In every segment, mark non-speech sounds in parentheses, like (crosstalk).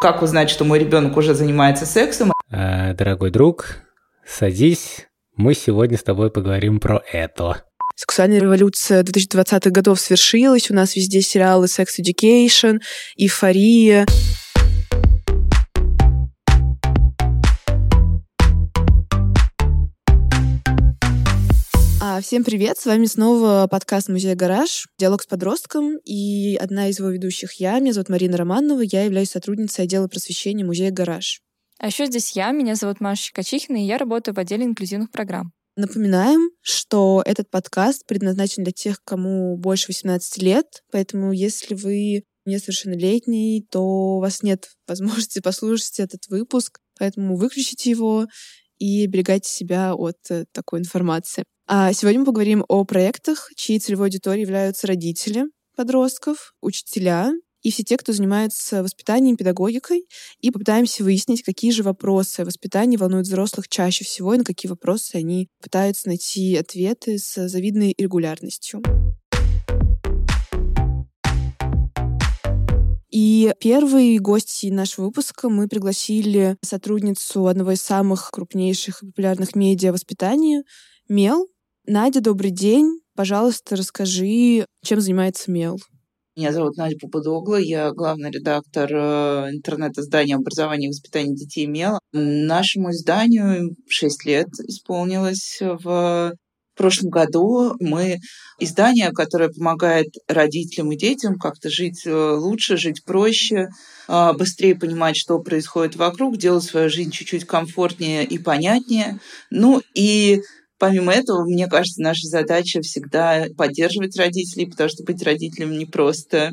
Как узнать, что мой ребенок уже занимается сексом? Э, дорогой друг, садись. Мы сегодня с тобой поговорим про это. Сексуальная революция 2020-х годов свершилась. У нас везде сериалы Sex Education, Эйфория. Всем привет! С вами снова подкаст «Музей Гараж», диалог с подростком, и одна из его ведущих я. Меня зовут Марина Романова, я являюсь сотрудницей отдела просвещения Музея Гараж. А еще здесь я, меня зовут Маша Качихина, и я работаю в отделе инклюзивных программ. Напоминаем, что этот подкаст предназначен для тех, кому больше 18 лет, поэтому если вы несовершеннолетний, то у вас нет возможности (laughs) послушать этот выпуск, поэтому выключите его и оберегайте себя от э, такой информации. А сегодня мы поговорим о проектах, чьей целевой аудиторией являются родители подростков, учителя и все те, кто занимается воспитанием, педагогикой, и попытаемся выяснить, какие же вопросы воспитания волнуют взрослых чаще всего и на какие вопросы они пытаются найти ответы с завидной регулярностью. И первый гость нашего выпуска мы пригласили сотрудницу одного из самых крупнейших и популярных медиа воспитания «Мел», Надя, добрый день. Пожалуйста, расскажи, чем занимается МЕЛ. Меня зовут Надя Попудогла, я главный редактор э, интернет-издания образования и воспитания детей МЕЛ. Нашему изданию 6 лет исполнилось в прошлом году. Мы издание, которое помогает родителям и детям как-то жить э, лучше, жить проще, э, быстрее понимать, что происходит вокруг, делать свою жизнь чуть-чуть комфортнее и понятнее. Ну и Помимо этого, мне кажется, наша задача всегда поддерживать родителей, потому что быть родителем не просто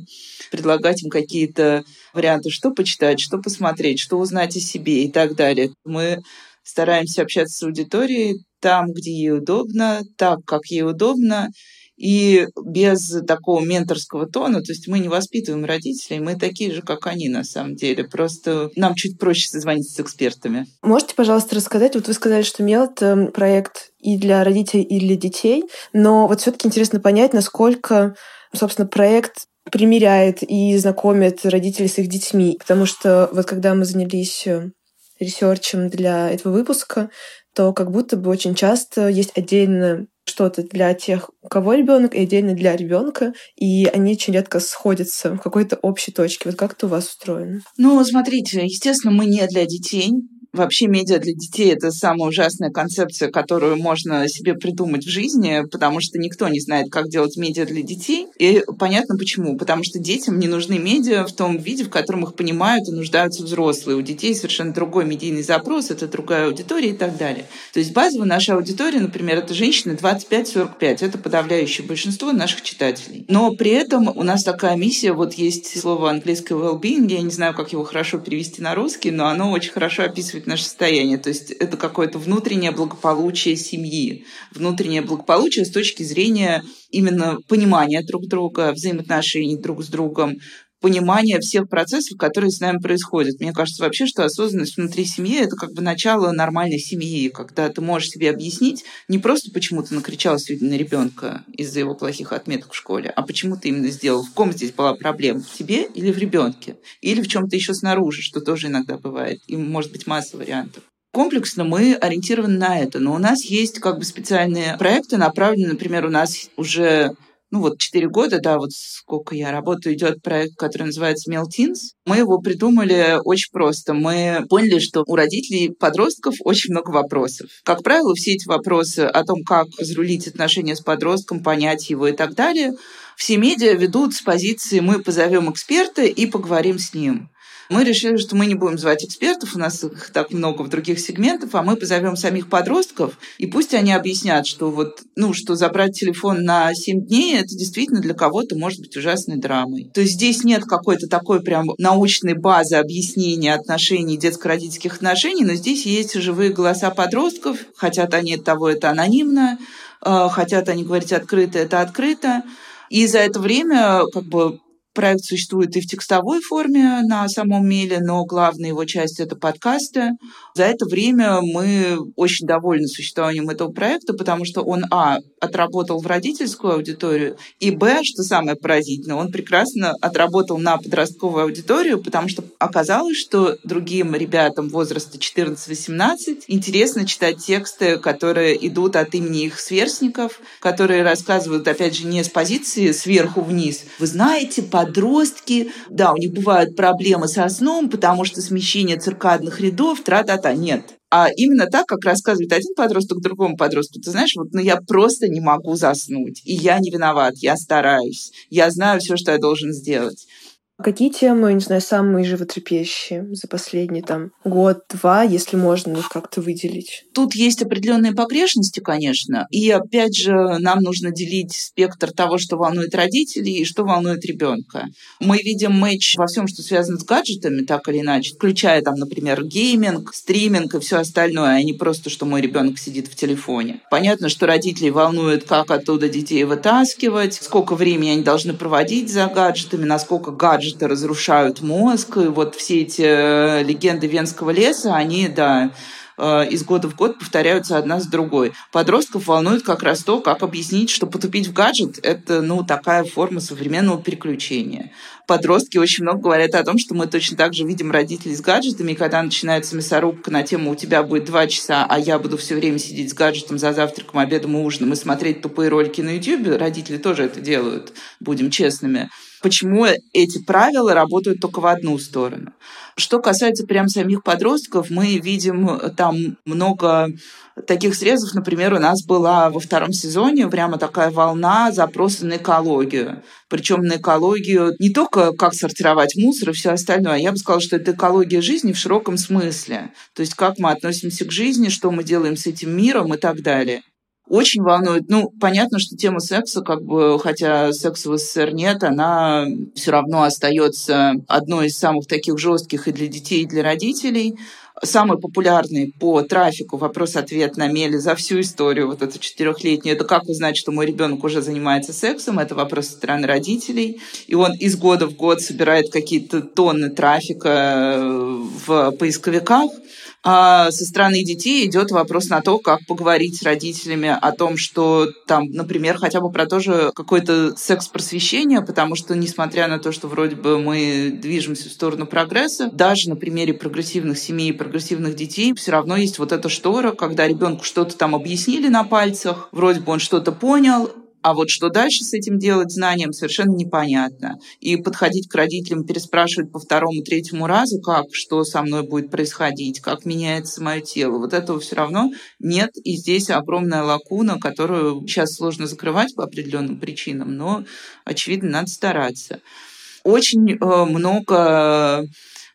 предлагать им какие-то варианты, что почитать, что посмотреть, что узнать о себе и так далее. Мы стараемся общаться с аудиторией там, где ей удобно, так, как ей удобно, и без такого менторского тона, то есть мы не воспитываем родителей, мы такие же, как они на самом деле, просто нам чуть проще созвониться с экспертами. Можете, пожалуйста, рассказать, вот вы сказали, что МЕЛ — это проект и для родителей, и для детей, но вот все таки интересно понять, насколько, собственно, проект примеряет и знакомит родителей с их детьми, потому что вот когда мы занялись э, ресерчем для этого выпуска, то как будто бы очень часто есть отдельно что-то для тех, у кого ребенок, и отдельно для ребенка, и они очень редко сходятся в какой-то общей точке. Вот как это у вас устроено? Ну, смотрите, естественно, мы не для детей, Вообще медиа для детей — это самая ужасная концепция, которую можно себе придумать в жизни, потому что никто не знает, как делать медиа для детей. И понятно почему. Потому что детям не нужны медиа в том виде, в котором их понимают и нуждаются взрослые. У детей совершенно другой медийный запрос, это другая аудитория и так далее. То есть базовая наша аудитория, например, это женщины 25-45. Это подавляющее большинство наших читателей. Но при этом у нас такая миссия, вот есть слово английское well-being, я не знаю, как его хорошо перевести на русский, но оно очень хорошо описывает наше состояние. То есть это какое-то внутреннее благополучие семьи, внутреннее благополучие с точки зрения именно понимания друг друга, взаимоотношений друг с другом, понимания всех процессов, которые с нами происходят. Мне кажется вообще, что осознанность внутри семьи — это как бы начало нормальной семьи, когда ты можешь себе объяснить не просто, почему ты накричал сегодня на ребенка из-за его плохих отметок в школе, а почему ты именно сделал, в ком здесь была проблема, в тебе или в ребенке, или в чем-то еще снаружи, что тоже иногда бывает, и может быть масса вариантов комплексно мы ориентированы на это. Но у нас есть как бы специальные проекты, направленные, например, у нас уже ну вот четыре года, да, вот сколько я работаю, идет проект, который называется Meltins. Мы его придумали очень просто. Мы поняли, что у родителей подростков очень много вопросов. Как правило, все эти вопросы о том, как разрулить отношения с подростком, понять его и так далее, все медиа ведут с позиции «мы позовем эксперта и поговорим с ним». Мы решили, что мы не будем звать экспертов, у нас их так много в других сегментах, а мы позовем самих подростков, и пусть они объяснят, что вот, ну, что забрать телефон на 7 дней, это действительно для кого-то может быть ужасной драмой. То есть здесь нет какой-то такой прям научной базы объяснения отношений, детско-родительских отношений, но здесь есть живые голоса подростков, хотят они того, это анонимно, э, хотят они говорить открыто, это открыто. И за это время как бы Проект существует и в текстовой форме на самом мейле, но главная его часть — это подкасты. За это время мы очень довольны существованием этого проекта, потому что он, а, отработал в родительскую аудиторию, и б, что самое поразительное, он прекрасно отработал на подростковую аудиторию, потому что оказалось, что другим ребятам возраста 14-18 интересно читать тексты, которые идут от имени их сверстников, которые рассказывают, опять же, не с позиции сверху вниз. Вы знаете, подростки, да, у них бывают проблемы со сном, потому что смещение циркадных рядов, тра-та-та. Нет, а именно так, как рассказывает один подросток другому подростку. Ты знаешь, вот ну, я просто не могу заснуть, и я не виноват, я стараюсь, я знаю все, что я должен сделать. Какие темы, не знаю, самые животрепещущие за последний там год-два, если можно их как-то выделить? Тут есть определенные погрешности, конечно. И опять же, нам нужно делить спектр того, что волнует родителей и что волнует ребенка. Мы видим матч во всем, что связано с гаджетами, так или иначе, включая там, например, гейминг, стриминг и все остальное, а не просто, что мой ребенок сидит в телефоне. Понятно, что родителей волнует, как оттуда детей вытаскивать, сколько времени они должны проводить за гаджетами, насколько гаджет гаджеты разрушают мозг. И вот все эти э, легенды Венского леса, они, да, э, из года в год повторяются одна с другой. Подростков волнует как раз то, как объяснить, что потупить в гаджет – это ну, такая форма современного переключения. Подростки очень много говорят о том, что мы точно так же видим родителей с гаджетами, и когда начинается мясорубка на тему «у тебя будет два часа, а я буду все время сидеть с гаджетом за завтраком, обедом и ужином и смотреть тупые ролики на YouTube», родители тоже это делают, будем честными почему эти правила работают только в одну сторону. Что касается прям самих подростков, мы видим э, там много таких срезов. Например, у нас была во втором сезоне прямо такая волна запроса на экологию. Причем на экологию не только как сортировать мусор и все остальное, я бы сказала, что это экология жизни в широком смысле. То есть как мы относимся к жизни, что мы делаем с этим миром и так далее очень волнует. Ну, понятно, что тема секса, как бы, хотя секса в СССР нет, она все равно остается одной из самых таких жестких и для детей, и для родителей. Самый популярный по трафику вопрос-ответ на меле за всю историю, вот эту четырехлетнюю, это как узнать, что мой ребенок уже занимается сексом, это вопрос со стороны родителей. И он из года в год собирает какие-то тонны трафика в поисковиках. А со стороны детей идет вопрос на то, как поговорить с родителями о том, что там, например, хотя бы про то же какое-то секс-просвещение, потому что, несмотря на то, что вроде бы мы движемся в сторону прогресса, даже на примере прогрессивных семей и прогрессивных детей все равно есть вот эта штора, когда ребенку что-то там объяснили на пальцах, вроде бы он что-то понял, а вот что дальше с этим делать знанием, совершенно непонятно. И подходить к родителям, переспрашивать по второму, третьему разу, как, что со мной будет происходить, как меняется мое тело. Вот этого все равно нет. И здесь огромная лакуна, которую сейчас сложно закрывать по определенным причинам, но, очевидно, надо стараться. Очень э, много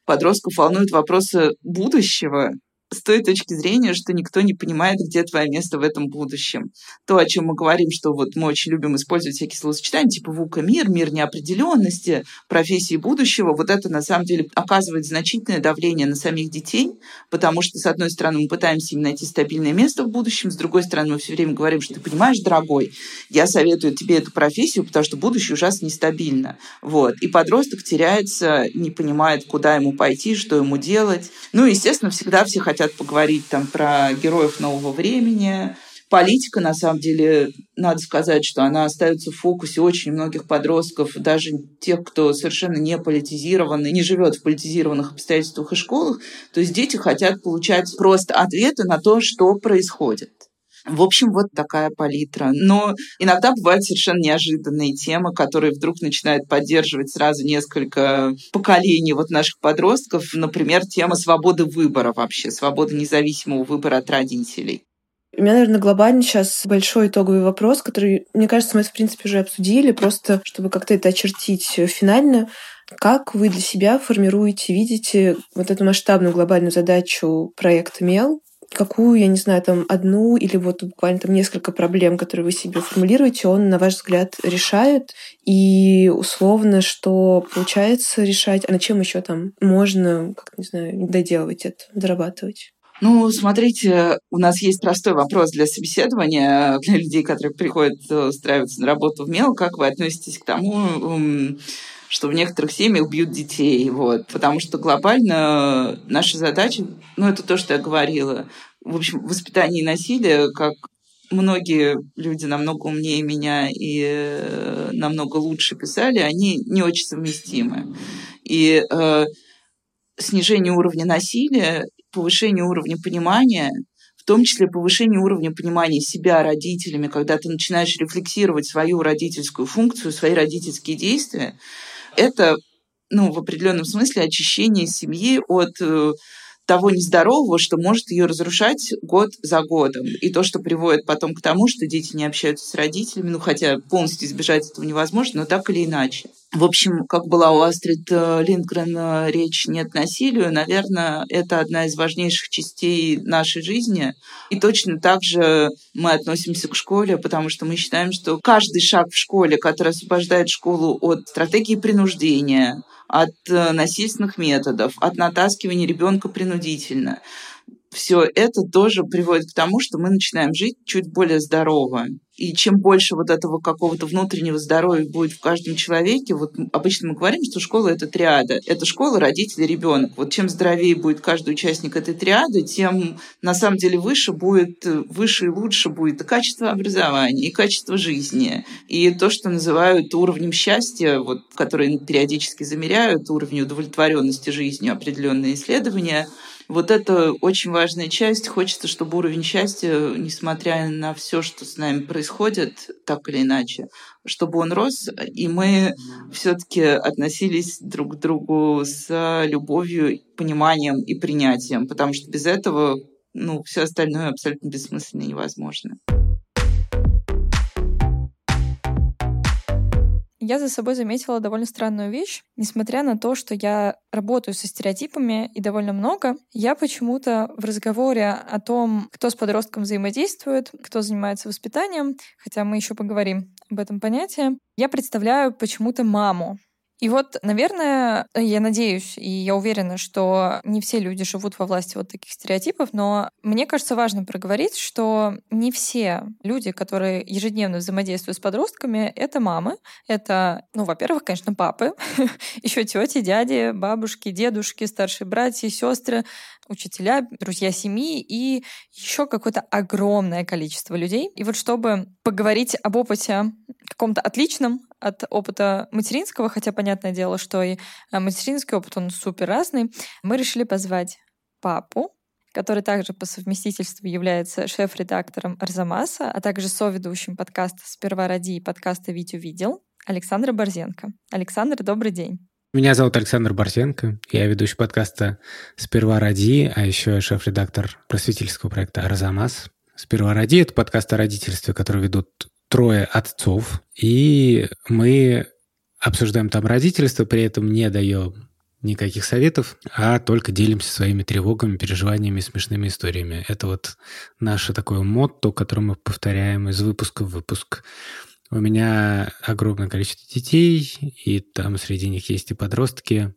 подростков волнуют вопросы будущего, с той точки зрения, что никто не понимает, где твое место в этом будущем. То, о чем мы говорим, что вот мы очень любим использовать всякие словосочетания, типа ВУКа мир, мир неопределенности, профессии будущего, вот это на самом деле оказывает значительное давление на самих детей, потому что, с одной стороны, мы пытаемся им найти стабильное место в будущем, с другой стороны, мы все время говорим, что ты понимаешь, дорогой, я советую тебе эту профессию, потому что будущее ужасно нестабильно. Вот. И подросток теряется, не понимает, куда ему пойти, что ему делать. Ну, естественно, всегда все хотят хотят поговорить там про героев нового времени. Политика, на самом деле, надо сказать, что она остается в фокусе очень многих подростков, даже тех, кто совершенно не политизированный, не живет в политизированных обстоятельствах и школах. То есть дети хотят получать просто ответы на то, что происходит. В общем, вот такая палитра. Но иногда бывают совершенно неожиданные темы, которые вдруг начинают поддерживать сразу несколько поколений вот наших подростков. Например, тема свободы выбора вообще, свободы независимого выбора от родителей. У меня, наверное, глобально сейчас большой итоговый вопрос, который, мне кажется, мы, в принципе, уже обсудили, просто чтобы как-то это очертить финально. Как вы для себя формируете, видите вот эту масштабную глобальную задачу проекта МЕЛ, какую, я не знаю, там одну или вот буквально там несколько проблем, которые вы себе формулируете, он, на ваш взгляд, решает? И условно, что получается решать, а на чем еще там можно, как не знаю, доделывать это, дорабатывать? Ну, смотрите, у нас есть простой вопрос для собеседования для людей, которые приходят э, устраиваться на работу в МЕЛ. Как вы относитесь к тому, что в некоторых семьях бьют детей. Вот. Потому что глобально наша задача, ну, это то, что я говорила, в общем, воспитание насилия как многие люди намного умнее меня и э, намного лучше писали, они не очень совместимы. И э, снижение уровня насилия, повышение уровня понимания, в том числе повышение уровня понимания себя родителями, когда ты начинаешь рефлексировать свою родительскую функцию, свои родительские действия, это ну, в определенном смысле очищение семьи от э, того нездорового, что может ее разрушать год за годом. И то, что приводит потом к тому, что дети не общаются с родителями, ну, хотя полностью избежать этого невозможно, но так или иначе. В общем, как была у Астрид э, Линдгрен э, речь «нет насилию», наверное, это одна из важнейших частей нашей жизни. И точно так же мы относимся к школе, потому что мы считаем, что каждый шаг в школе, который освобождает школу от стратегии принуждения, от э, насильственных методов, от натаскивания ребенка принудительно. Все это тоже приводит к тому, что мы начинаем жить чуть более здорово. И чем больше вот этого какого-то внутреннего здоровья будет в каждом человеке, вот обычно мы говорим, что школа — это триада. Это школа, родители, ребенок. Вот чем здоровее будет каждый участник этой триады, тем на самом деле выше будет, выше и лучше будет и качество образования, и качество жизни, и то, что называют уровнем счастья, вот, которые периодически замеряют, уровень удовлетворенности жизнью, определенные исследования — вот это очень важная часть. Хочется, чтобы уровень счастья, несмотря на все, что с нами происходит, так или иначе, чтобы он рос, и мы все-таки относились друг к другу с любовью, пониманием и принятием, потому что без этого ну, все остальное абсолютно бессмысленно и невозможно. Я за собой заметила довольно странную вещь. Несмотря на то, что я работаю со стереотипами и довольно много, я почему-то в разговоре о том, кто с подростком взаимодействует, кто занимается воспитанием, хотя мы еще поговорим об этом понятии, я представляю почему-то маму. И вот, наверное, я надеюсь и я уверена, что не все люди живут во власти вот таких стереотипов, но мне кажется важно проговорить, что не все люди, которые ежедневно взаимодействуют с подростками, это мамы. Это, ну, во-первых, конечно, папы, (laughs) еще тети, дяди, бабушки, дедушки, старшие братья, сестры, учителя, друзья семьи и еще какое-то огромное количество людей. И вот чтобы поговорить об опыте каком-то отличном от опыта материнского, хотя понятное дело, что и э, материнский опыт, он супер разный, мы решили позвать папу, который также по совместительству является шеф-редактором Арзамаса, а также соведущим подкаста «Сперва ради» и подкаста «Вить увидел» Александра Борзенко. Александр, добрый день. Меня зовут Александр Борзенко. Я ведущий подкаста «Сперва ради», а еще шеф-редактор просветительского проекта «Арзамас». «Сперва ради» — это подкаст о родительстве, который ведут трое отцов, и мы обсуждаем там родительство, при этом не даем никаких советов, а только делимся своими тревогами, переживаниями, смешными историями. Это вот наше такое мотто, которое мы повторяем из выпуска в выпуск. У меня огромное количество детей, и там среди них есть и подростки.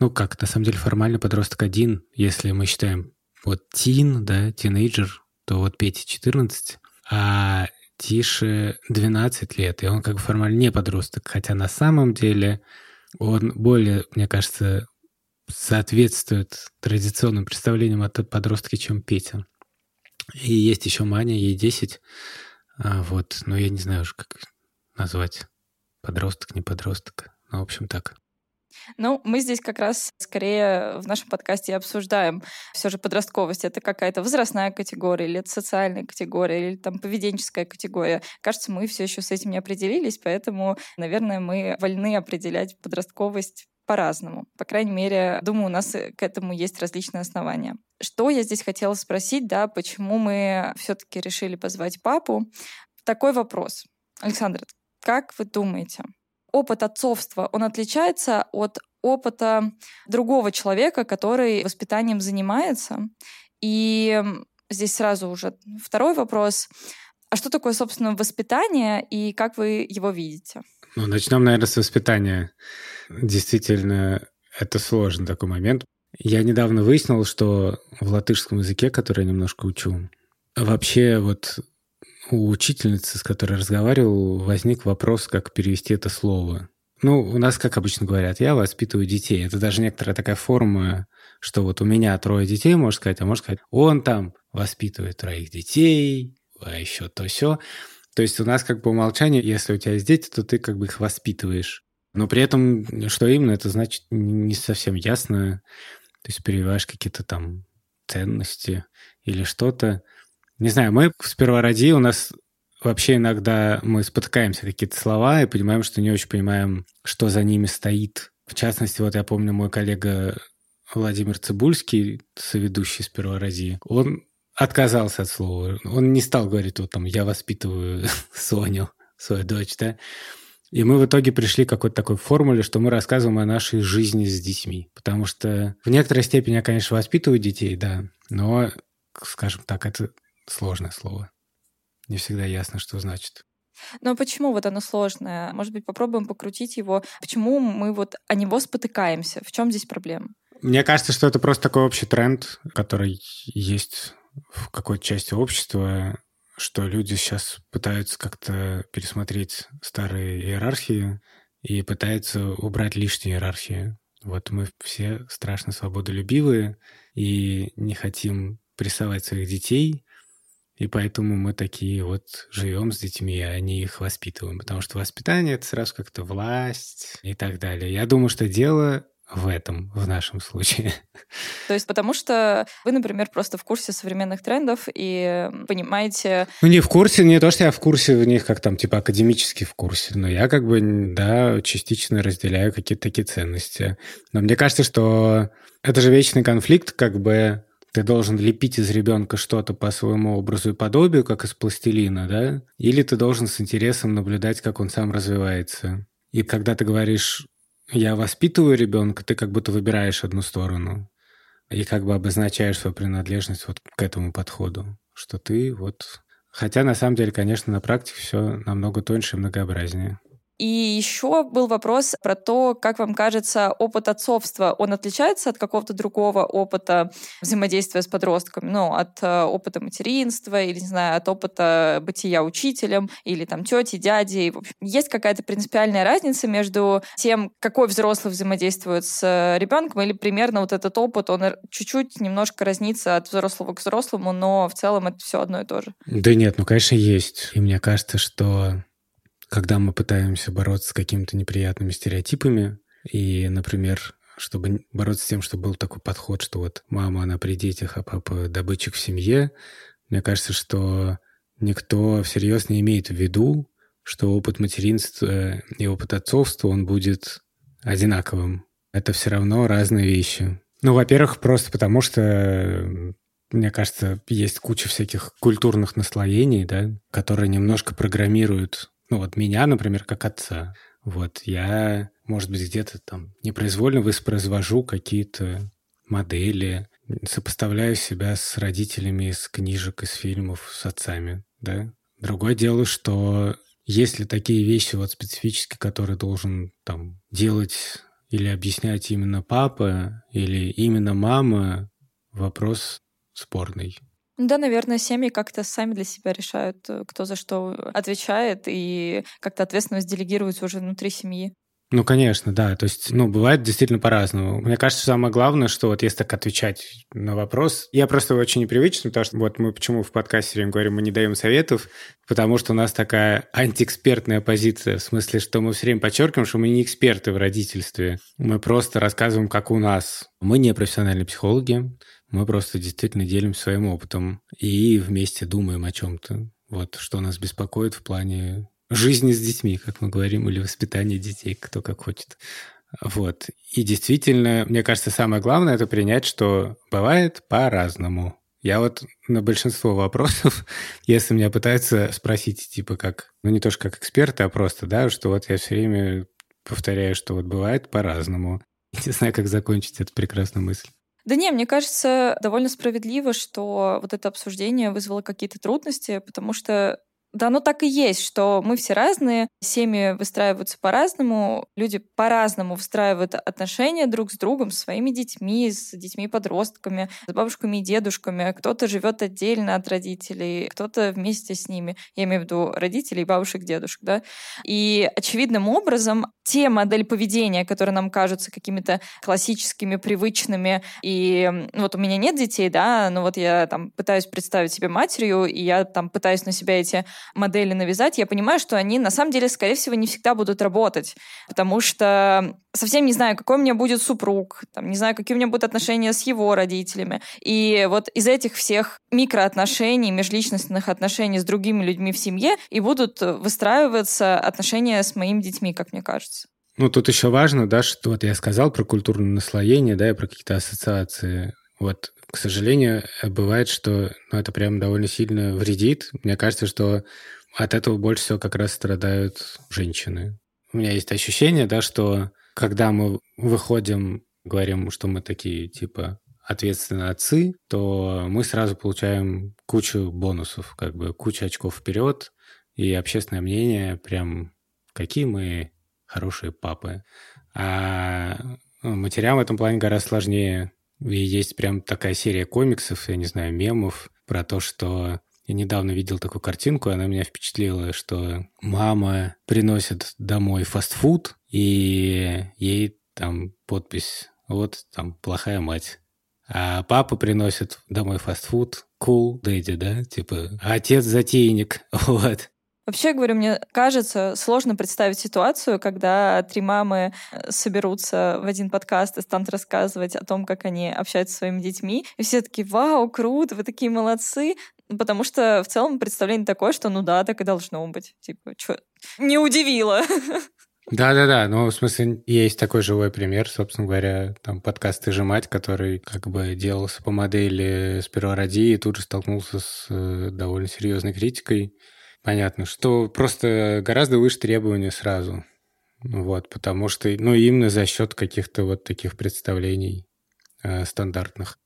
Ну как, на самом деле формально подросток один, если мы считаем вот тин, да, тинейджер, то вот Пете 14, а Тише 12 лет, и он как бы формально не подросток, хотя на самом деле он более, мне кажется, соответствует традиционным представлениям от подростки, чем Петя. И есть еще Маня, ей 10, а, вот, но я не знаю уж, как назвать. Подросток, не подросток. Ну, в общем, так. Ну, мы здесь как раз скорее в нашем подкасте обсуждаем все же подростковость. Это какая-то возрастная категория, или это социальная категория, или там поведенческая категория. Кажется, мы все еще с этим не определились, поэтому, наверное, мы вольны определять подростковость по-разному. По крайней мере, думаю, у нас к этому есть различные основания. Что я здесь хотела спросить, да, почему мы все-таки решили позвать папу? Такой вопрос. Александр, как вы думаете, опыт отцовства, он отличается от опыта другого человека, который воспитанием занимается. И здесь сразу уже второй вопрос. А что такое, собственно, воспитание и как вы его видите? Ну, начнем, наверное, с воспитания. Действительно, это сложный такой момент. Я недавно выяснил, что в латышском языке, который я немножко учу, вообще вот у учительницы, с которой разговаривал, возник вопрос, как перевести это слово. Ну, у нас, как обычно говорят, я воспитываю детей. Это даже некоторая такая форма, что вот у меня трое детей, можно сказать, а можно сказать, он там воспитывает троих детей, а еще то все. То есть у нас как по умолчанию, если у тебя есть дети, то ты как бы их воспитываешь. Но при этом, что именно, это значит не совсем ясно. То есть прививаешь какие-то там ценности или что-то. Не знаю, мы сперва ради, у нас вообще иногда мы спотыкаемся какие-то слова и понимаем, что не очень понимаем, что за ними стоит. В частности, вот я помню, мой коллега Владимир Цибульский, соведущий сперва ради, он отказался от слова. Он не стал говорить, вот там, я воспитываю (laughs) Соню, свою дочь, да. И мы в итоге пришли к какой-то такой формуле, что мы рассказываем о нашей жизни с детьми. Потому что в некоторой степени я, конечно, воспитываю детей, да, но, скажем так, это сложное слово. Не всегда ясно, что значит. Но почему вот оно сложное? Может быть, попробуем покрутить его. Почему мы вот о него спотыкаемся? В чем здесь проблема? Мне кажется, что это просто такой общий тренд, который есть в какой-то части общества, что люди сейчас пытаются как-то пересмотреть старые иерархии и пытаются убрать лишние иерархии. Вот мы все страшно свободолюбивые и не хотим прессовать своих детей, и поэтому мы такие вот живем с детьми, а не их воспитываем. Потому что воспитание — это сразу как-то власть и так далее. Я думаю, что дело в этом, в нашем случае. То есть потому что вы, например, просто в курсе современных трендов и понимаете... Ну, не в курсе, не то, что я в курсе в них, как там, типа, академически в курсе, но я как бы, да, частично разделяю какие-то такие ценности. Но мне кажется, что это же вечный конфликт, как бы ты должен лепить из ребенка что-то по своему образу и подобию, как из пластилина, да? Или ты должен с интересом наблюдать, как он сам развивается. И когда ты говоришь я воспитываю ребенка, ты как будто выбираешь одну сторону и как бы обозначаешь свою принадлежность вот к этому подходу, что ты вот... Хотя на самом деле, конечно, на практике все намного тоньше и многообразнее. И еще был вопрос про то, как вам кажется, опыт отцовства, он отличается от какого-то другого опыта взаимодействия с подростками, ну, от э, опыта материнства или, не знаю, от опыта бытия учителем или там тети, дяди. Есть какая-то принципиальная разница между тем, какой взрослый взаимодействует с ребенком, или примерно вот этот опыт, он чуть-чуть немножко разнится от взрослого к взрослому, но в целом это все одно и то же. Да нет, ну, конечно, есть. И мне кажется, что когда мы пытаемся бороться с какими-то неприятными стереотипами, и, например, чтобы бороться с тем, чтобы был такой подход, что вот мама, она при детях, а папа добытчик в семье, мне кажется, что никто всерьез не имеет в виду, что опыт материнства и опыт отцовства, он будет одинаковым. Это все равно разные вещи. Ну, во-первых, просто потому что мне кажется, есть куча всяких культурных наслоений, да, которые немножко программируют ну вот меня, например, как отца. Вот я, может быть, где-то там непроизвольно воспроизвожу какие-то модели, сопоставляю себя с родителями из книжек, из фильмов, с отцами, да. Другое дело, что есть ли такие вещи вот специфические, которые должен там делать или объяснять именно папа или именно мама, вопрос спорный. Да, наверное, семьи как-то сами для себя решают, э, кто за что отвечает, и как-то ответственность делегируется уже внутри семьи. Ну, конечно, да. То есть, ну, бывает действительно по-разному. Мне кажется, самое главное, что вот если так отвечать на вопрос, я просто очень непривычен, потому что вот мы почему в подкасте говорим, мы не даем советов, потому что у нас такая антиэкспертная позиция, в смысле, что мы все время подчеркиваем, что мы не эксперты в родительстве. Мы просто рассказываем, как у нас. Мы не профессиональные психологи, мы просто действительно делимся своим опытом и вместе думаем о чем-то. Вот что нас беспокоит в плане жизни с детьми, как мы говорим, или воспитания детей, кто как хочет. Вот. И действительно, мне кажется, самое главное — это принять, что бывает по-разному. Я вот на большинство вопросов, (laughs) если меня пытаются спросить, типа как, ну не то, что как эксперты, а просто, да, что вот я все время повторяю, что вот бывает по-разному. (laughs) Не знаю, как закончить эту прекрасную мысль. Да не, мне кажется, довольно справедливо, что вот это обсуждение вызвало какие-то трудности, потому что Да, оно так и есть, что мы все разные, семьи выстраиваются по-разному, люди по-разному выстраивают отношения друг с другом, с своими детьми, с детьми-подростками, с бабушками и дедушками. Кто-то живет отдельно от родителей, кто-то вместе с ними. Я имею в виду родителей, бабушек, дедушек, да. И очевидным образом те модели поведения, которые нам кажутся какими-то классическими, привычными, и ну, вот у меня нет детей, да, но вот я там пытаюсь представить себе матерью, и я там пытаюсь на себя эти модели навязать, я понимаю, что они на самом деле, скорее всего, не всегда будут работать, потому что совсем не знаю, какой у меня будет супруг, там, не знаю, какие у меня будут отношения с его родителями. И вот из этих всех микроотношений, межличностных отношений с другими людьми в семье и будут выстраиваться отношения с моими детьми, как мне кажется. Ну, тут еще важно, да, что вот я сказал про культурное наслоение, да, и про какие-то ассоциации. Вот к сожалению, бывает, что ну, это прям довольно сильно вредит. Мне кажется, что от этого больше всего как раз страдают женщины. У меня есть ощущение, да, что когда мы выходим, говорим, что мы такие, типа, ответственные отцы, то мы сразу получаем кучу бонусов, как бы кучу очков вперед, и общественное мнение прям какие мы хорошие папы. А ну, матерям в этом плане гораздо сложнее и есть прям такая серия комиксов, я не знаю, мемов про то, что я недавно видел такую картинку, она меня впечатлила, что мама приносит домой фастфуд, и ей там подпись «Вот там плохая мать». А папа приносит домой фастфуд, cool daddy, да, типа отец-затейник, (laughs) вот. Вообще, говорю, мне кажется, сложно представить ситуацию, когда три мамы э, соберутся в один подкаст и станут рассказывать о том, как они общаются со своими детьми. И все такие, вау, круто, вы такие молодцы. Потому что в целом представление такое, что ну да, так и должно быть. Типа, что, не удивило. (laughs) Да-да-да, ну, в смысле, есть такой живой пример, собственно говоря, там подкаст «Ты же мать», который как бы делался по модели «Сперва роди» и тут же столкнулся с э, довольно серьезной критикой. Понятно, что просто гораздо выше требования сразу. Вот, потому что, ну, именно за счет каких-то вот таких представлений э, стандартных.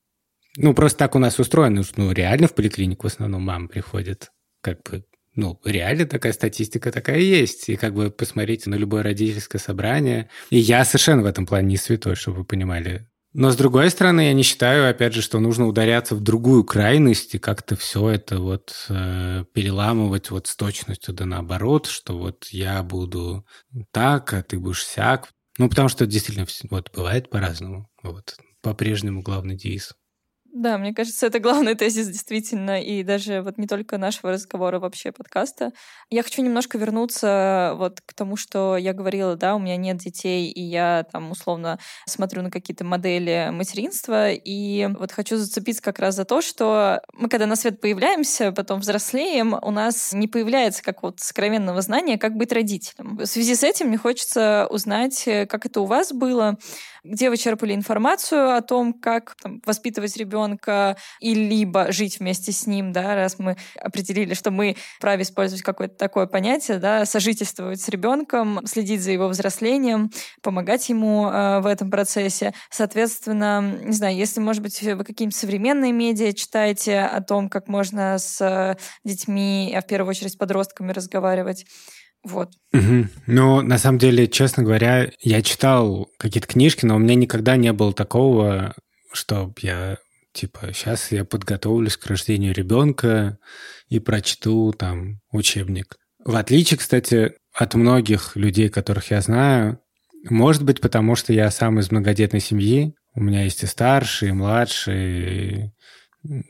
Ну, просто так у нас устроено, что, ну, реально в поликлинику в основном мам приходит. Как бы, ну, реально такая статистика такая есть. И как бы посмотрите на любое родительское собрание. И я совершенно в этом плане не святой, чтобы вы понимали. Но, с другой стороны, я не считаю, опять же, что нужно ударяться в другую крайность и как-то все это вот э, переламывать вот с точностью да наоборот, что вот я буду так, а ты будешь сяк. Ну, потому что действительно вот бывает по-разному. Вот по-прежнему главный девиз. Да, мне кажется, это главный тезис действительно, и даже вот не только нашего разговора, вообще подкаста. Я хочу немножко вернуться вот к тому, что я говорила, да, у меня нет детей, и я там условно смотрю на какие-то модели материнства, и вот хочу зацепиться как раз за то, что мы, когда на свет появляемся, потом взрослеем, у нас не появляется как вот сокровенного знания, как быть родителем. В связи с этим мне хочется узнать, как это у вас было, где вы черпали информацию о том, как там, воспитывать ребенка и либо жить вместе с ним, да, раз мы определили, что мы вправе использовать какое-то такое понятие, да, сожительствовать с ребенком, следить за его взрослением, помогать ему э, в этом процессе. Соответственно, не знаю, если, может быть, вы какие-нибудь современные медиа читаете о том, как можно с детьми, а в первую очередь с подростками разговаривать, вот. Угу. Ну, на самом деле, честно говоря, я читал какие-то книжки, но у меня никогда не было такого, что я типа сейчас я подготовлюсь к рождению ребенка и прочту там учебник. В отличие, кстати, от многих людей, которых я знаю, может быть, потому что я сам из многодетной семьи, у меня есть и старшие, и младшие.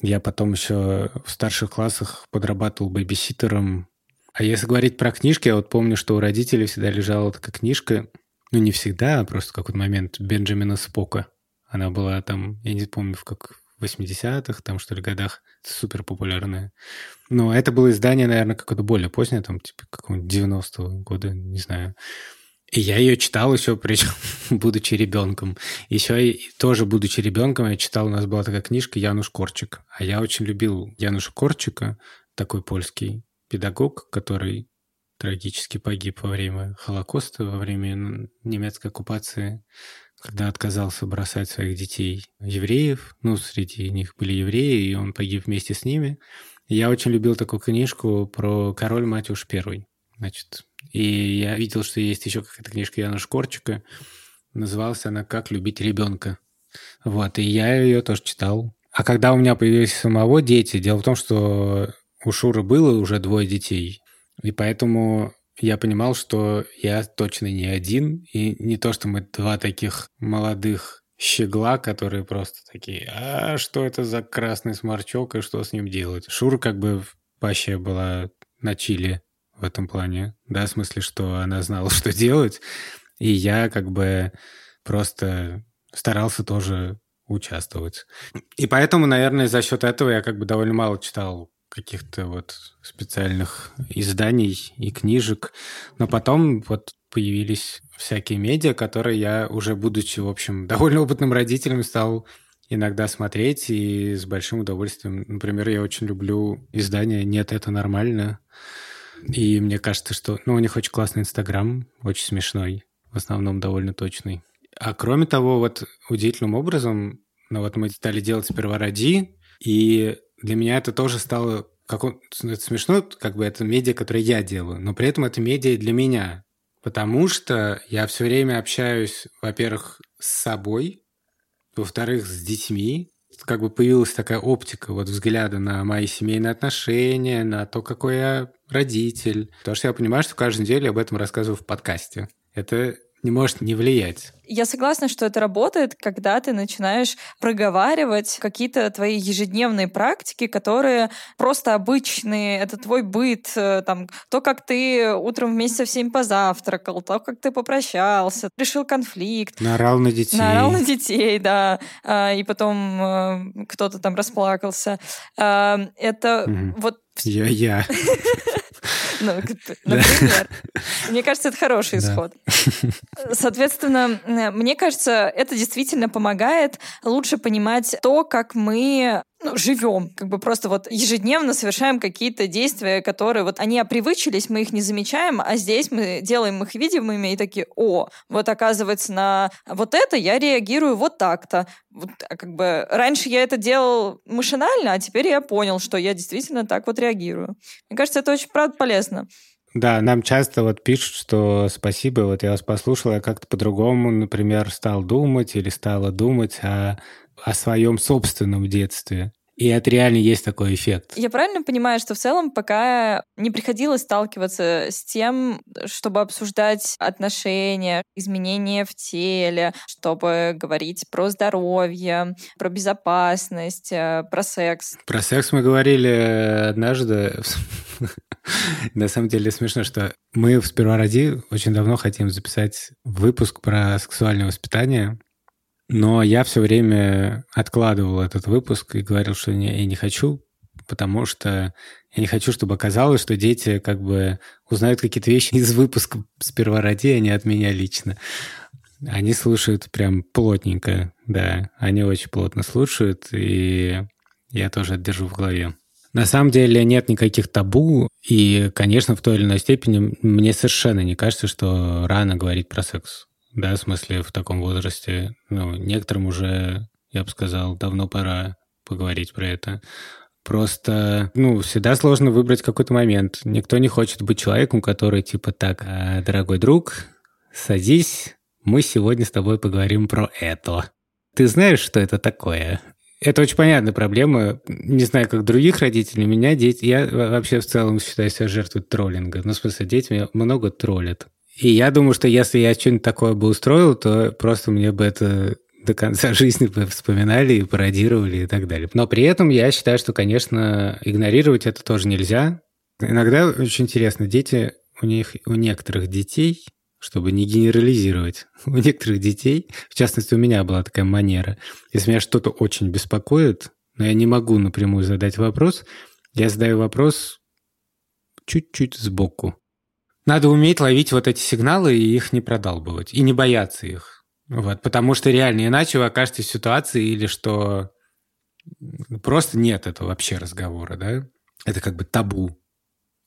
Я потом еще в старших классах подрабатывал бэбиситером а если говорить про книжки, я вот помню, что у родителей всегда лежала такая книжка, ну не всегда, а просто в какой-то момент Бенджамина Спока. Она была там, я не помню, в как 80-х, там что ли, годах, супер популярная. Но это было издание, наверное, какое-то более позднее, там, типа, какого-нибудь 90-го года, не знаю. И я ее читал еще, (laughs) причем будучи ребенком. Еще и тоже будучи ребенком, я читал, у нас была такая книжка «Януш Корчик». А я очень любил Януша Корчика, такой польский педагог, который трагически погиб во время Холокоста, во время немецкой оккупации, когда отказался бросать своих детей евреев, ну, среди них были евреи, и он погиб вместе с ними. Я очень любил такую книжку про король Матюш Первый. Значит, и я видел, что есть еще какая-то книжка Яна Шкорчика. Называлась она «Как любить ребенка». Вот, и я ее тоже читал. А когда у меня появились самого дети, дело в том, что у Шуры было уже двое детей, и поэтому я понимал, что я точно не один, и не то, что мы два таких молодых щегла, которые просто такие, а что это за красный сморчок и что с ним делать? Шура как бы вообще была на чили в этом плане, да, в смысле, что она знала, (laughs) что делать, и я как бы просто старался тоже участвовать. И поэтому, наверное, за счет этого я как бы довольно мало читал каких-то вот специальных изданий и книжек. Но потом вот появились всякие медиа, которые я уже, будучи, в общем, (laughs) довольно опытным родителем, стал иногда смотреть и с большим удовольствием. Например, я очень люблю издание «Нет, это нормально». И мне кажется, что... Ну, у них очень классный Инстаграм, очень смешной, в основном довольно точный. А кроме того, вот удивительным образом, ну вот мы стали делать сперва ради, и для меня это тоже стало как он, это смешно, как бы это медиа, которое я делаю, но при этом это медиа для меня, потому что я все время общаюсь, во-первых, с собой, во-вторых, с детьми, как бы появилась такая оптика вот взгляда на мои семейные отношения, на то, какой я родитель. Потому что я понимаю, что каждую неделю об этом рассказываю в подкасте. Это не может не влиять. Я согласна, что это работает, когда ты начинаешь проговаривать какие-то твои ежедневные практики, которые просто обычные, это твой быт, э, там, то, как ты утром вместе со всеми позавтракал, то, как ты попрощался, решил конфликт. Наорал на детей. Наорал на детей, да. А, и потом э, кто-то там расплакался. А, это угу. вот... Я-я. (laughs) Ну, (laughs) например. Мне кажется, это хороший исход. (laughs) Соответственно, мне кажется, это действительно помогает лучше понимать то, как мы ну, живем, как бы просто вот ежедневно совершаем какие-то действия, которые вот они опривычились, мы их не замечаем, а здесь мы делаем их видимыми и такие, о, вот оказывается на вот это я реагирую вот так-то. Вот, а как бы раньше я это делал машинально, а теперь я понял, что я действительно так вот реагирую. Мне кажется, это очень, правда, полезно. Да, нам часто вот пишут, что спасибо, вот я вас послушал, я как-то по-другому, например, стал думать или стала думать о о своем собственном детстве. И это реально есть такой эффект. Я правильно понимаю, что в целом пока не приходилось сталкиваться с тем, чтобы обсуждать отношения, изменения в теле, чтобы говорить про здоровье, про безопасность, э, про секс. Про секс мы говорили однажды. (laughs) На самом деле смешно, что мы в «Сперва ради» очень давно хотим записать выпуск про сексуальное воспитание, но я все время откладывал этот выпуск и говорил, что не, я не хочу, потому что я не хочу, чтобы оказалось, что дети как бы узнают какие-то вещи из выпуска сперва ради, а не от меня лично. Они слушают прям плотненько, да, они очень плотно слушают, и я тоже держу в голове. На самом деле нет никаких табу, и, конечно, в той или иной степени мне совершенно не кажется, что рано говорить про секс да, в смысле в таком возрасте. Ну, некоторым уже, я бы сказал, давно пора поговорить про это. Просто, ну, всегда сложно выбрать какой-то момент. Никто не хочет быть человеком, который типа так, «А, дорогой друг, садись, мы сегодня с тобой поговорим про это. Ты знаешь, что это такое? Это очень понятная проблема. Не знаю, как других родителей, меня дети... Я вообще в целом считаю себя жертвой троллинга. Ну, в смысле, дети меня много троллят. И я думаю, что если я что-нибудь такое бы устроил, то просто мне бы это до конца (laughs) жизни бы вспоминали и пародировали и так далее. Но при этом я считаю, что, конечно, игнорировать это тоже нельзя. Иногда очень интересно, дети, у них, у некоторых детей, чтобы не генерализировать, (laughs) у некоторых детей, в частности, у меня была такая манера, если меня что-то очень беспокоит, но я не могу напрямую задать вопрос, я задаю вопрос чуть-чуть сбоку. Надо уметь ловить вот эти сигналы и их не продалбывать, и не бояться их. Вот, потому что реально иначе вы окажетесь в ситуации или что просто нет этого вообще разговора, да? Это как бы табу.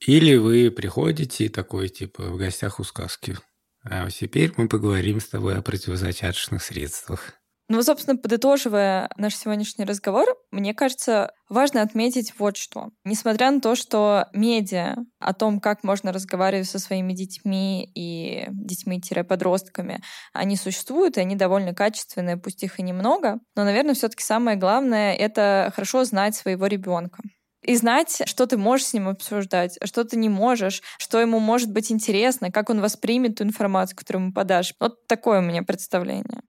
Или вы приходите такой, типа, в гостях у сказки. А теперь мы поговорим с тобой о противозачаточных средствах. Ну, собственно, подытоживая наш сегодняшний разговор, мне кажется, важно отметить вот что. Несмотря на то, что медиа о том, как можно разговаривать со своими детьми и детьми-подростками, они существуют, и они довольно качественные, пусть их и немного, но, наверное, все таки самое главное — это хорошо знать своего ребенка и знать, что ты можешь с ним обсуждать, что ты не можешь, что ему может быть интересно, как он воспримет ту информацию, которую ему подашь. Вот такое у меня представление.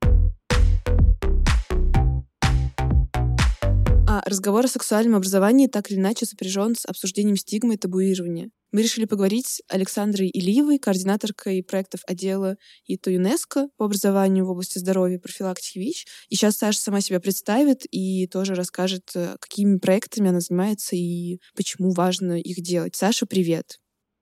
Разговор о сексуальном образовании так или иначе сопряжен с обсуждением стигмы и табуирования. Мы решили поговорить с Александрой Ильевой, координаторкой проектов отдела ИТО ЮНЕСКО по образованию в области здоровья профилактики ВИЧ. И сейчас Саша сама себя представит и тоже расскажет, э, какими проектами она занимается и почему важно их делать. Саша, привет!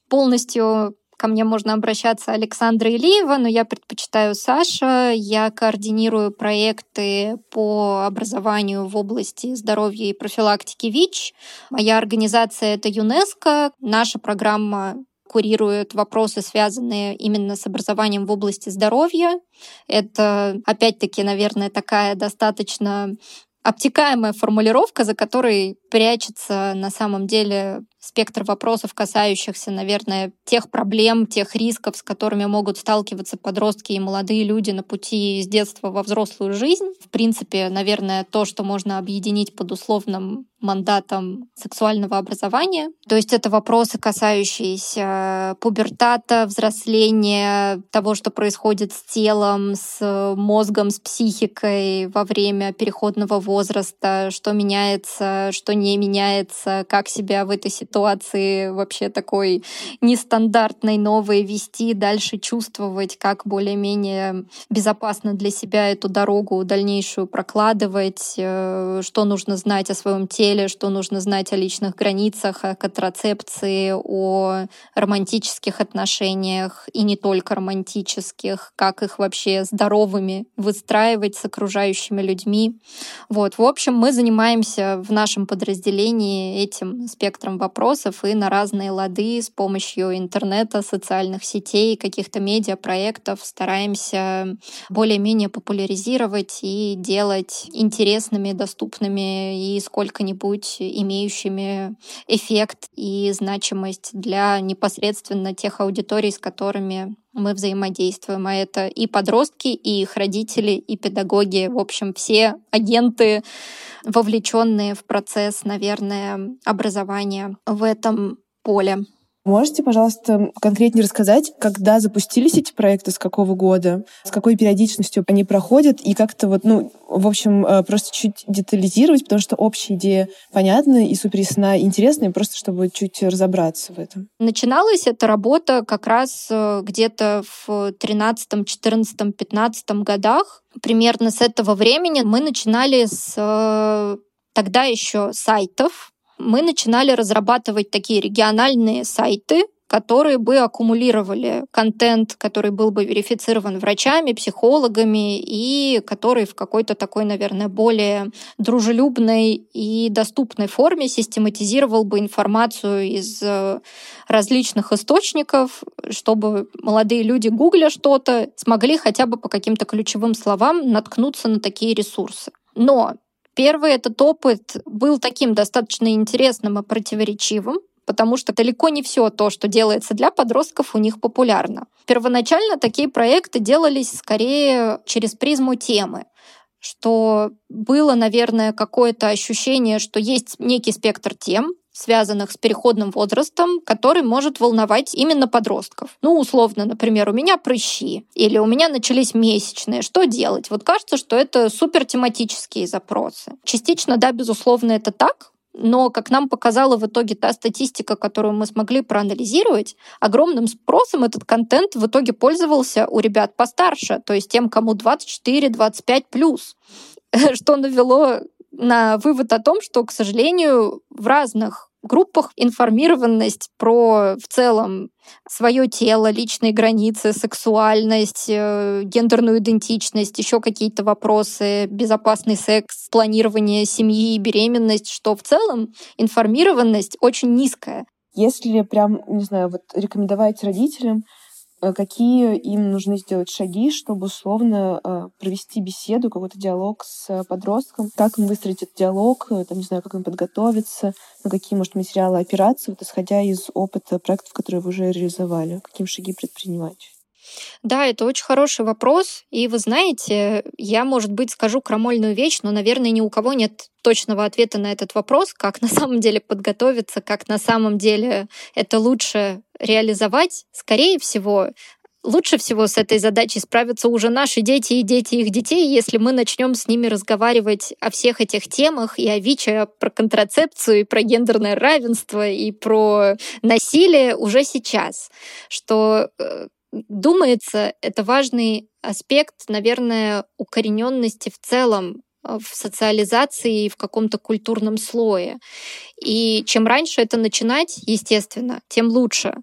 Полностью Ко мне можно обращаться Александра Илиева, но я предпочитаю Саша. Я координирую проекты по образованию в области здоровья и профилактики ВИЧ. Моя организация — это ЮНЕСКО. Наша программа курирует вопросы, связанные именно с образованием в области здоровья. Это, опять-таки, наверное, такая достаточно обтекаемая формулировка, за которой прячется на самом деле спектр вопросов, касающихся, наверное, тех проблем, тех рисков, с которыми могут сталкиваться подростки и молодые люди на пути из детства во взрослую жизнь. В принципе, наверное, то, что можно объединить под условным мандатом сексуального образования. То есть это вопросы, касающиеся пубертата, взросления, того, что происходит с телом, с мозгом, с психикой во время переходного возраста, что меняется, что не меняется, как себя в этой ситуации вообще такой нестандартной, новой вести, дальше чувствовать, как более-менее безопасно для себя эту дорогу дальнейшую прокладывать, э, что нужно знать о своем теле, что нужно знать о личных границах, о контрацепции, о романтических отношениях и не только романтических, как их вообще здоровыми выстраивать с окружающими людьми. Вот. В общем, мы занимаемся в нашем подразделении этим спектром вопросов и на разные лады с помощью интернета, социальных сетей, каких-то медиапроектов. Стараемся более-менее популяризировать и делать интересными, доступными и сколько-нибудь имеющими эффект и значимость для непосредственно тех аудиторий, с которыми мы взаимодействуем. А это и подростки, и их родители, и педагоги. В общем, все агенты, вовлеченные в процесс, наверное, образования в этом поле. Можете, пожалуйста, конкретнее рассказать, когда запустились эти проекты, с какого года, с какой периодичностью они проходят, и как-то вот, ну, в общем, э, просто чуть детализировать, потому что общая идея понятна и супер ясна, и просто чтобы чуть разобраться в этом. Начиналась эта работа как раз э, где-то в 13, 14, 15 годах. Примерно с этого времени мы начинали с э, тогда еще сайтов, мы начинали разрабатывать такие региональные сайты, которые бы аккумулировали контент, который был бы верифицирован врачами, психологами и который в какой-то такой, наверное, более дружелюбной и доступной форме систематизировал бы информацию из э, различных источников, чтобы молодые люди, гугля что-то, смогли хотя бы по каким-то ключевым словам наткнуться на такие ресурсы. Но Первый этот опыт был таким достаточно интересным и противоречивым, потому что далеко не все то, что делается для подростков, у них популярно. Первоначально такие проекты делались скорее через призму темы что было, наверное, какое-то ощущение, что есть некий спектр тем, связанных с переходным возрастом, который может волновать именно подростков. Ну, условно, например, у меня прыщи или у меня начались месячные. Что делать? Вот кажется, что это супер тематические запросы. Частично, да, безусловно, это так, но, как нам показала в итоге та статистика, которую мы смогли проанализировать, огромным спросом этот контент в итоге пользовался у ребят постарше, то есть тем, кому 24-25 плюс, (laughs) что навело на вывод о том, что, к сожалению, в разных группах информированность про в целом свое тело, личные границы, сексуальность, э, гендерную идентичность, еще какие-то вопросы, безопасный секс, планирование семьи беременность, что в целом информированность очень низкая. Если прям, не знаю, вот рекомендовать родителям какие им нужны сделать шаги, чтобы условно э, провести беседу, какой-то диалог с подростком, как им выстроить этот диалог, э, там, не знаю, как им подготовиться, на какие, может, материалы опираться, вот исходя из опыта проектов, которые вы уже реализовали, какие шаги предпринимать? Да, это очень хороший вопрос. И вы знаете, я, может быть, скажу крамольную вещь, но, наверное, ни у кого нет точного ответа на этот вопрос, как на (laughs) самом деле подготовиться, как на самом деле это лучше реализовать. Скорее всего, лучше всего с этой задачей справятся уже наши дети и дети их детей, если мы начнем с ними разговаривать о всех этих темах и о ВИЧе, про контрацепцию, и про гендерное равенство, и про насилие уже сейчас. Что э, думается, это важный аспект, наверное, укорененности в целом э, в социализации и в каком-то культурном слое. И чем раньше это начинать, естественно, тем лучше.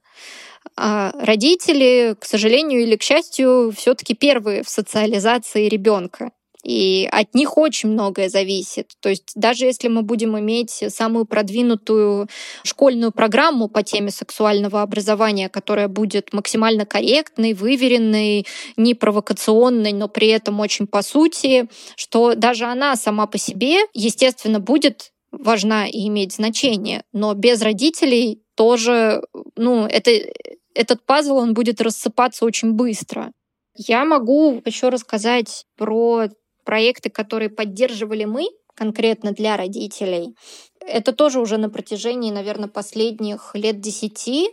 А родители, к сожалению или к счастью, все-таки первые в социализации ребенка и от них очень многое зависит. То есть даже если мы будем иметь самую продвинутую школьную программу по теме сексуального образования, которая будет максимально корректной, выверенной, не провокационной, но при этом очень по сути, что даже она сама по себе, естественно, будет важна и иметь значение, но без родителей тоже, ну, это, этот пазл, он будет рассыпаться очень быстро. Я могу еще рассказать про проекты, которые поддерживали мы, конкретно для родителей, это тоже уже на протяжении, наверное, последних лет десяти,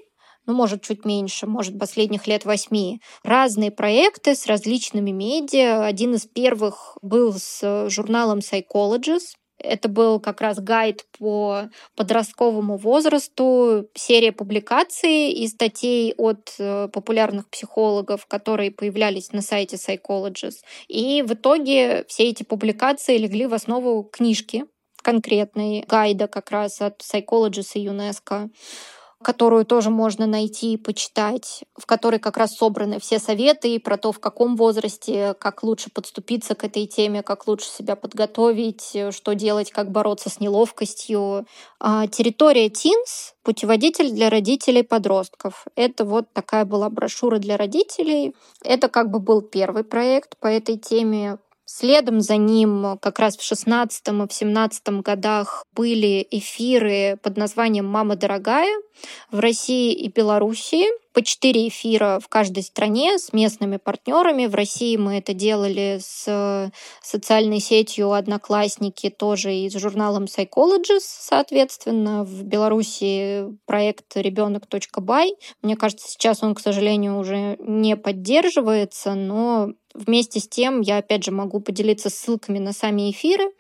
ну, может, чуть меньше, может, последних лет восьми. Разные проекты с различными медиа. Один из первых был с журналом Psychologist, это был как раз гайд по подростковому возрасту, серия публикаций и статей от э, популярных психологов, которые появлялись на сайте Psychologist. И в итоге все эти публикации легли в основу книжки конкретной, гайда как раз от Psychologist и ЮНЕСКО которую тоже можно найти и почитать, в которой как раз собраны все советы про то, в каком возрасте, как лучше подступиться к этой теме, как лучше себя подготовить, что делать, как бороться с неловкостью. А территория Teens — путеводитель для родителей подростков. Это вот такая была брошюра для родителей. Это как бы был первый проект по этой теме. Следом за ним как раз в 16 и в 17 годах были эфиры под названием «Мама дорогая» в России и Белоруссии. По четыре эфира в каждой стране с местными партнерами. В России мы это делали с социальной сетью «Одноклассники», тоже и с журналом Psychologist, соответственно. В Беларуси проект ребенок.бай. Мне кажется, сейчас он, к сожалению, уже не поддерживается, но Вместе с тем я, опять же, могу поделиться ссылками на сами эфиры.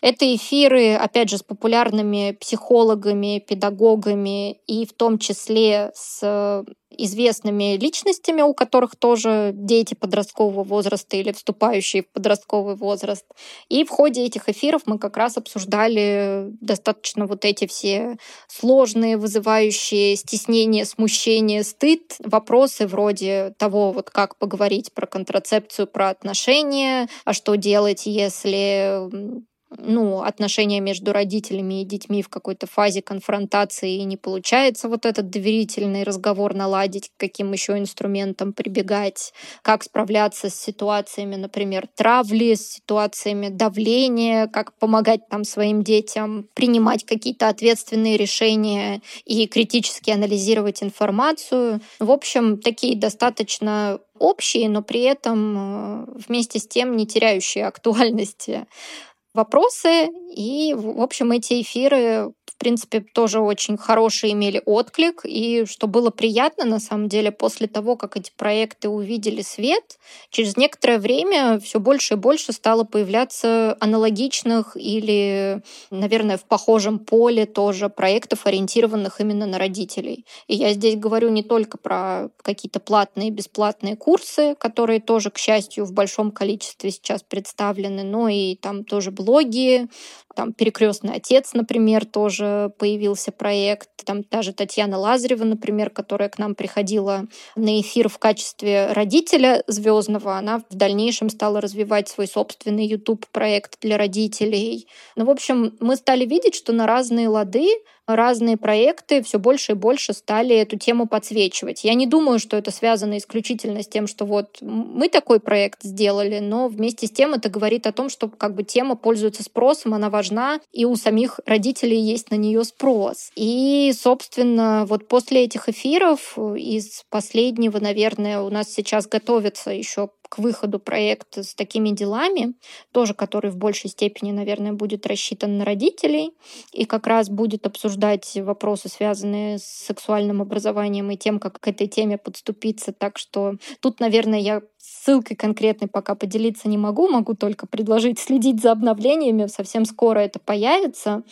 Это эфиры, опять же, с популярными психологами, педагогами и в том числе с известными личностями, у которых тоже дети подросткового возраста или вступающие в подростковый возраст. И в ходе этих эфиров мы как раз обсуждали достаточно вот эти все сложные, вызывающие стеснение, смущение, стыд, вопросы вроде того, вот как поговорить про контрацепцию, про отношения, а что делать, если ну, отношения между родителями и детьми в какой-то фазе конфронтации и не получается вот этот доверительный разговор наладить, каким еще инструментам прибегать, как справляться с ситуациями, например, травли, с ситуациями давления, как помогать там своим детям принимать какие-то ответственные решения и критически анализировать информацию. В общем, такие достаточно общие, но при этом э, вместе с тем не теряющие актуальности вопросы. И, в общем, эти эфиры принципе, тоже очень хороший имели отклик. И что было приятно, на самом деле, после того, как эти проекты увидели свет, через некоторое время все больше и больше стало появляться аналогичных или, наверное, в похожем поле тоже проектов, ориентированных именно на родителей. И я здесь говорю не только про какие-то платные, бесплатные курсы, которые тоже, к счастью, в большом количестве сейчас представлены, но и там тоже блоги, Там «Перекрестный отец», например, тоже появился проект. Там даже Татьяна Лазарева, например, которая к нам приходила на эфир в качестве родителя звездного, она в дальнейшем стала развивать свой собственный YouTube-проект для родителей. Ну, в общем, мы стали видеть, что на разные лады разные проекты все больше и больше стали эту тему подсвечивать. Я не думаю, что это связано исключительно с тем, что вот мы такой проект сделали, но вместе с тем это говорит о том, что как бы тема пользуется спросом, она важна, и у самих родителей есть на нее спрос. И, собственно, вот после этих эфиров из последнего, наверное, у нас сейчас готовится еще к выходу проект с такими делами, тоже который в большей степени, наверное, будет рассчитан на родителей и как раз будет обсуждать вопросы, связанные с сексуальным образованием и тем, как к этой теме подступиться. Так что тут, наверное, я ссылкой конкретной пока поделиться не могу, могу только предложить (laughs) следить за обновлениями, совсем скоро это появится.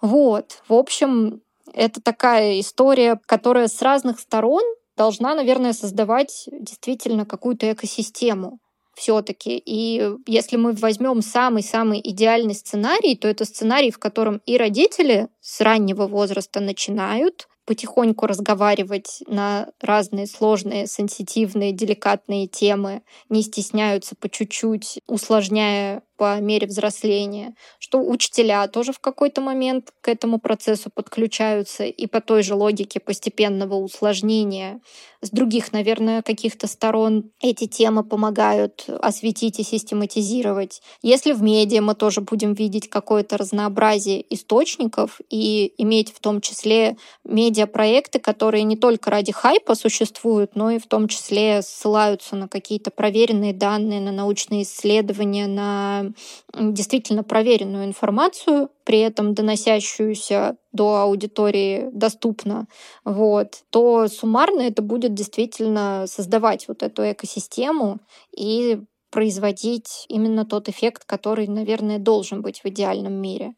Вот, в общем, это такая история, которая с разных сторон должна, наверное, создавать действительно какую-то экосистему все-таки. И если мы возьмем самый-самый идеальный сценарий, то это сценарий, в котором и родители с раннего возраста начинают потихоньку разговаривать на разные сложные, сенситивные, деликатные темы, не стесняются по чуть-чуть, усложняя по мере взросления, что учителя тоже в какой-то момент к этому процессу подключаются и по той же логике постепенного усложнения. С других, наверное, каких-то сторон эти темы помогают осветить и систематизировать. Если в медиа мы тоже будем видеть какое-то разнообразие источников и иметь в том числе медиапроекты, которые не только ради хайпа существуют, но и в том числе ссылаются на какие-то проверенные данные, на научные исследования, на действительно проверенную информацию, при этом доносящуюся до аудитории доступно, вот, то суммарно это будет действительно создавать вот эту экосистему и производить именно тот эффект, который, наверное, должен быть в идеальном мире.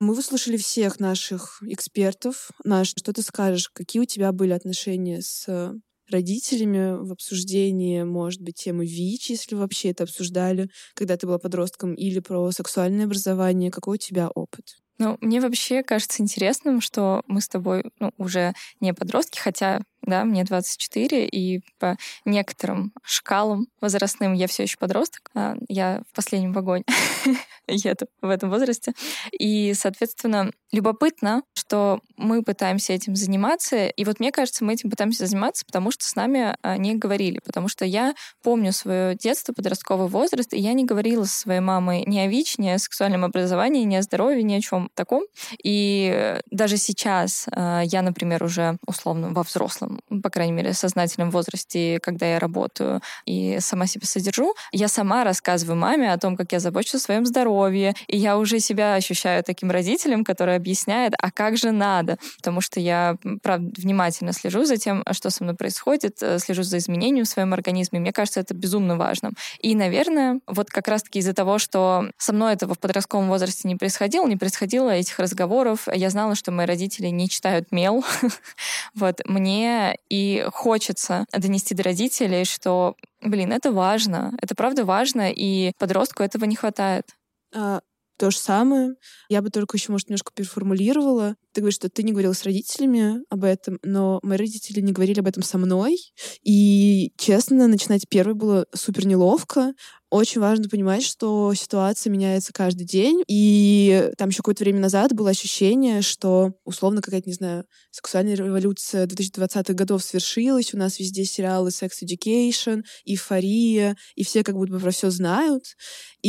Мы выслушали всех наших экспертов. Наш, что ты скажешь, какие у тебя были отношения с родителями в обсуждении, может быть, темы ВИЧ, если вообще это обсуждали, когда ты была подростком, или про сексуальное образование. Какой у тебя опыт? Ну, мне вообще кажется интересным, что мы с тобой ну, уже не подростки, хотя да, мне 24, и по некоторым шкалам возрастным я все еще подросток. А я в последнем вагоне (laughs) еду в этом возрасте. И, соответственно, любопытно, что мы пытаемся этим заниматься. И вот мне кажется, мы этим пытаемся заниматься, потому что с нами не говорили. Потому что я помню свое детство, подростковый возраст, и я не говорила со своей мамой ни о ВИЧ, ни о сексуальном образовании, ни о здоровье, ни о чем таком. И даже сейчас а, я, например, уже условно во взрослом по крайней мере, сознательном возрасте, когда я работаю и сама себя содержу, я сама рассказываю маме о том, как я забочусь о своем здоровье, и я уже себя ощущаю таким родителем, который объясняет, а как же надо, потому что я, правда, внимательно слежу за тем, что со мной происходит, э, слежу за изменением в своем организме, мне кажется, это безумно важно. И, наверное, вот как раз-таки из-за того, что со мной этого в подростковом возрасте не происходило, не происходило этих разговоров, я знала, что мои родители не читают мел, (laughs) вот, мне и хочется донести до родителей, что, блин, это важно, это правда важно, и подростку этого не хватает. А, то же самое. Я бы только еще, может, немножко переформулировала. Ты говоришь, что ты не говорил с родителями об этом, но мои родители не говорили об этом со мной. И, честно, начинать первой было супер неловко. Очень важно понимать, что ситуация меняется каждый день. И там еще какое-то время назад было ощущение, что условно какая-то, не знаю, сексуальная революция 2020-х годов свершилась. У нас везде сериалы Sex Education, эйфория, и все как будто бы про все знают.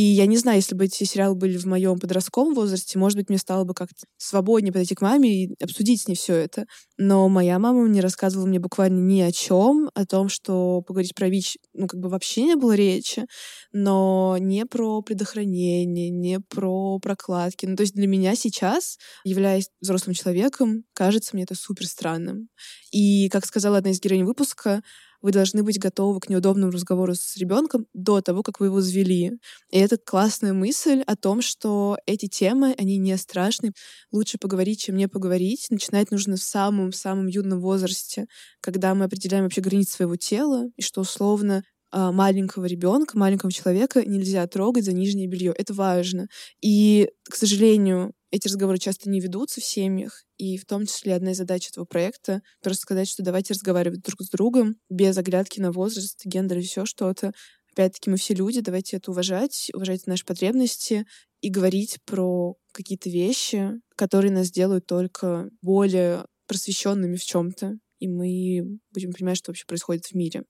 И я не знаю, если бы эти сериалы были в моем подростковом возрасте, может быть, мне стало бы как-то свободнее подойти к маме и обсудить с ней все это. Но моя мама не рассказывала мне буквально ни о чем, о том, что поговорить про ВИЧ, ну, как бы вообще не было речи, но не про предохранение, не про прокладки. Ну, то есть для меня сейчас, являясь взрослым человеком, кажется мне это супер странным. И, как сказала одна из героинь выпуска, вы должны быть готовы к неудобному разговору с ребенком до того, как вы его завели. И это классная мысль о том, что эти темы, они не страшны. Лучше поговорить, чем не поговорить. Начинать нужно в самом-самом юном возрасте, когда мы определяем вообще границы своего тела, и что условно а, маленького ребенка, маленького человека нельзя трогать за нижнее белье. Это важно. И, к сожалению, эти разговоры часто не ведутся в семьях, и в том числе одна из задач этого проекта — просто сказать, что давайте разговаривать друг с другом без оглядки на возраст, гендер и все что-то. Опять-таки, мы все люди, давайте это уважать, уважать наши потребности и говорить про какие-то вещи, которые нас делают только более просвещенными в чем-то, и мы будем понимать, что вообще происходит в мире.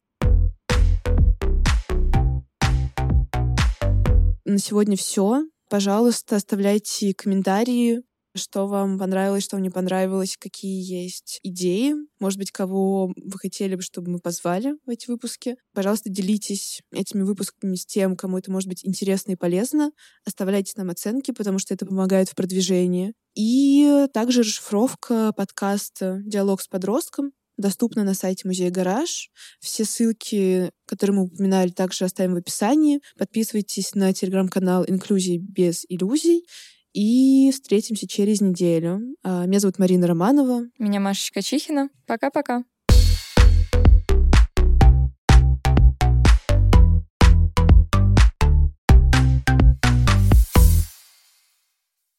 На сегодня все. Пожалуйста, оставляйте комментарии, что вам понравилось, что вам не понравилось, какие есть идеи, может быть, кого вы хотели бы, чтобы мы позвали в эти выпуски. Пожалуйста, делитесь этими выпусками с тем, кому это может быть интересно и полезно. Оставляйте нам оценки, потому что это помогает в продвижении. И также расшифровка подкаста «Диалог с подростком» доступна на сайте Музея Гараж. Все ссылки, которые мы упоминали, также оставим в описании. Подписывайтесь на телеграм-канал «Инклюзии без иллюзий». И встретимся через неделю. А, меня зовут Марина Романова. Меня Машечка Чихина. Пока-пока.